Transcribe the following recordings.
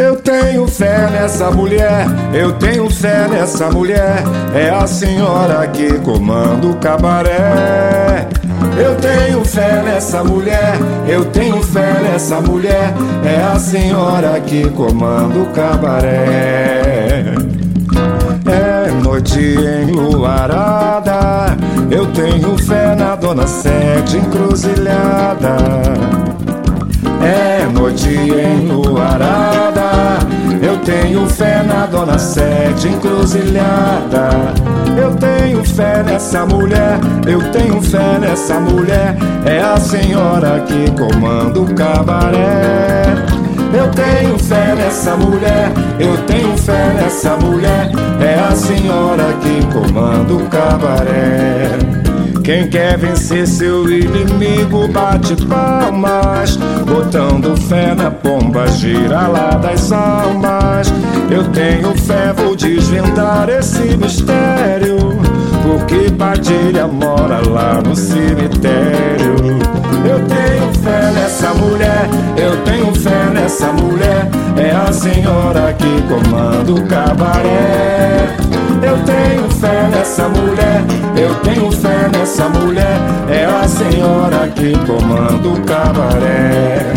Eu tenho fé nessa mulher, eu tenho fé nessa mulher. É a senhora que comanda o cabaré. Eu tenho fé nessa mulher, eu tenho fé nessa mulher. É a senhora que comanda o cabaré. É noite enluarada, eu tenho fé na dona Sete encruzilhada. É noite enluarada, tenho fé na dona Sete encruzilhada. Eu tenho fé nessa mulher, eu tenho fé nessa mulher. É a senhora que comanda o cabaré. Eu tenho fé nessa mulher, eu tenho fé nessa mulher. É a senhora que comanda o cabaré. Quem quer vencer seu inimigo bate palmas, botando fé na pomba, gira lá das almas. Eu tenho fé, vou desvendar esse mistério, porque Padilha mora lá no cemitério. Eu tenho fé nessa mulher, eu tenho fé nessa mulher. É a senhora que comanda o cabaré. Eu tenho fé nessa mulher, nessa mulher. É a senhora que comanda o cabaré.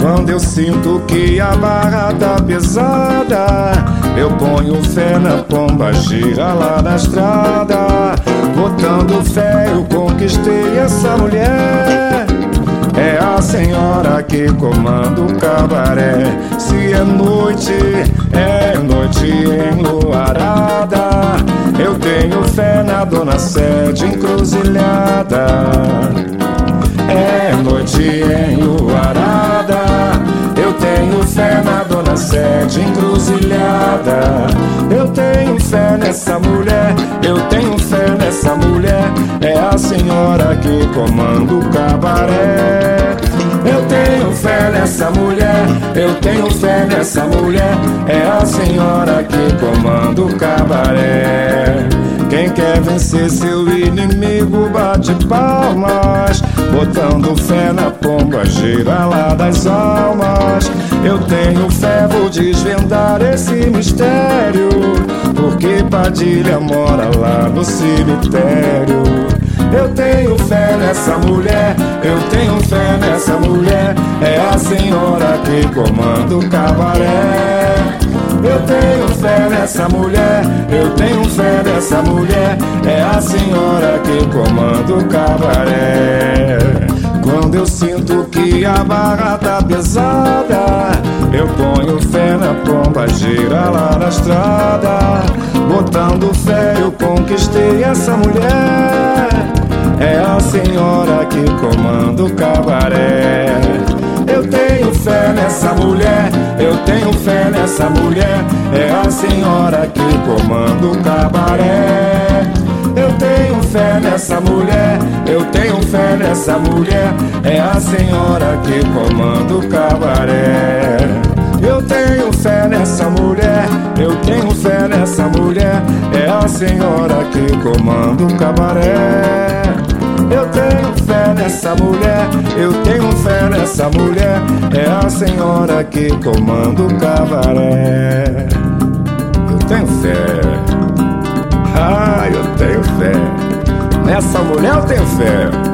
Quando eu sinto que a barra tá pesada, eu ponho fé na pomba, gira lá na estrada. Botando fé, eu conquistei essa mulher. É a senhora que comanda o cabaré. Se é noite, é noite enluarada. Eu tenho fé na dona Sede encruzilhada. É noite enluarada. Eu tenho fé na dona Sede encruzilhada. Eu tenho fé nessa mulher, eu tenho fé nessa mulher. É a senhora que comanda o cabaré. Eu tenho fé nessa mulher, eu tenho fé nessa mulher. É a senhora que comanda o cabaré. Quem quer vencer seu inimigo bate palmas, botando fé na pomba, gira lá das almas. Eu tenho fé, vou desvendar esse mistério, porque Padilha mora lá no cemitério. Eu tenho fé nessa mulher, eu tenho fé nessa mulher. É a senhora que comanda o cabaré. Eu tenho fé nessa mulher, eu tenho fé nessa mulher. É a senhora que comanda o cabaré. Quando eu sinto que a barra tá pesada, eu ponho fé na pomba, gira lá na estrada. Botando fé, eu conquistei essa mulher. É a senhora que comanda o cabaré. Eu tenho fé nessa mulher, eu tenho fé nessa mulher. É a senhora que comanda o cabaré. Eu tenho fé nessa mulher, eu tenho fé nessa mulher. É a senhora que comanda o cabaré. Eu tenho fé nessa mulher, eu tenho fé nessa mulher. É a senhora que comanda o cabaré. Nessa mulher, eu tenho fé nessa mulher. É a senhora que comanda o cabaré. Eu tenho fé. Ah, eu tenho fé. Nessa mulher eu tenho fé.